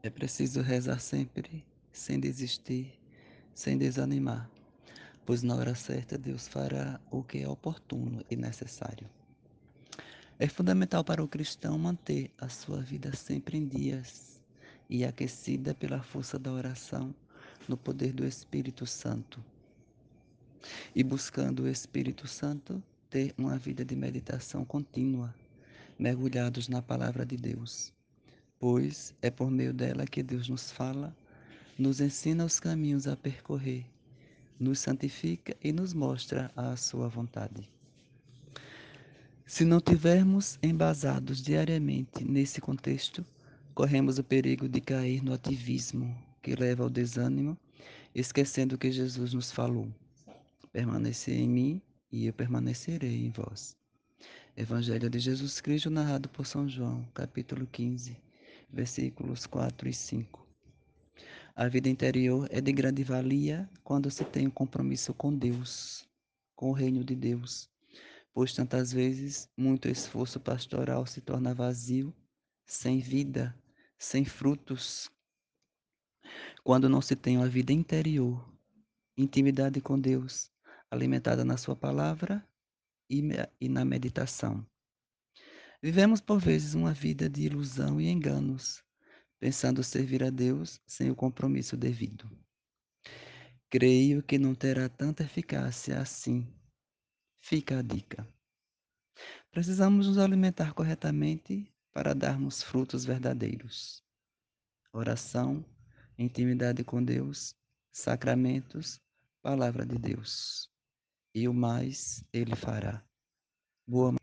É preciso rezar sempre, sem desistir, sem desanimar, pois na hora certa Deus fará o que é oportuno e necessário. É fundamental para o cristão manter a sua vida sempre em dias e aquecida pela força da oração no poder do Espírito Santo. E buscando o Espírito Santo, ter uma vida de meditação contínua, mergulhados na palavra de Deus pois é por meio dela que Deus nos fala, nos ensina os caminhos a percorrer, nos santifica e nos mostra a sua vontade. Se não tivermos embasados diariamente nesse contexto, corremos o perigo de cair no ativismo que leva ao desânimo, esquecendo que Jesus nos falou: permanecer em mim e eu permanecerei em vós. Evangelho de Jesus Cristo, narrado por São João, capítulo 15, versículos 4 e 5. A vida interior é de grande valia quando se tem um compromisso com Deus, com o reino de Deus, pois tantas vezes muito esforço pastoral se torna vazio, sem vida, sem frutos. Quando não se tem uma vida interior, intimidade com Deus, alimentada na Sua palavra e na meditação. Vivemos por vezes uma vida de ilusão e enganos, pensando servir a Deus sem o compromisso devido. Creio que não terá tanta eficácia assim. Fica a dica. Precisamos nos alimentar corretamente para darmos frutos verdadeiros. Oração, intimidade com Deus, sacramentos, palavra de Deus. E o mais Ele fará. Boa